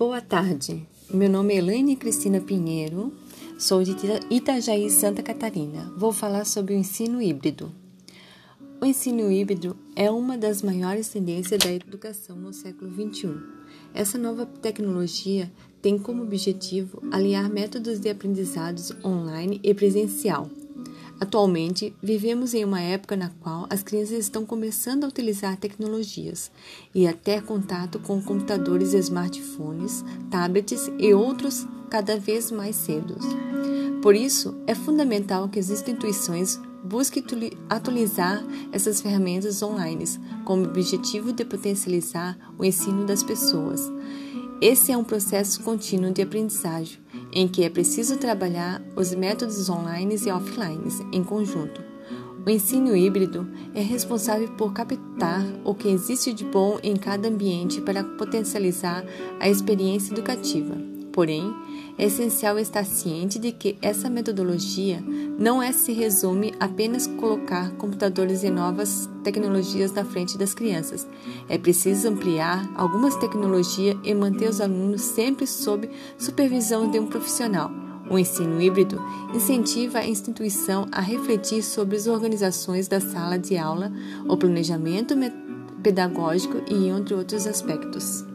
Boa tarde, meu nome é Elaine Cristina Pinheiro, sou de Itajaí, Santa Catarina. Vou falar sobre o ensino híbrido. O ensino híbrido é uma das maiores tendências da educação no século XXI. Essa nova tecnologia tem como objetivo aliar métodos de aprendizados online e presencial Atualmente, vivemos em uma época na qual as crianças estão começando a utilizar tecnologias e até contato com computadores smartphones, tablets e outros cada vez mais cedo. Por isso, é fundamental que as instituições busquem atualizar essas ferramentas online com o objetivo de potencializar o ensino das pessoas. Esse é um processo contínuo de aprendizagem em que é preciso trabalhar os métodos online e offline em conjunto. O ensino híbrido é responsável por captar o que existe de bom em cada ambiente para potencializar a experiência educativa. Porém, é essencial estar ciente de que essa metodologia não é se resume apenas colocar computadores e novas tecnologias na frente das crianças. É preciso ampliar algumas tecnologias e manter os alunos sempre sob supervisão de um profissional. O ensino híbrido incentiva a instituição a refletir sobre as organizações da sala de aula, o planejamento pedagógico e entre outros aspectos.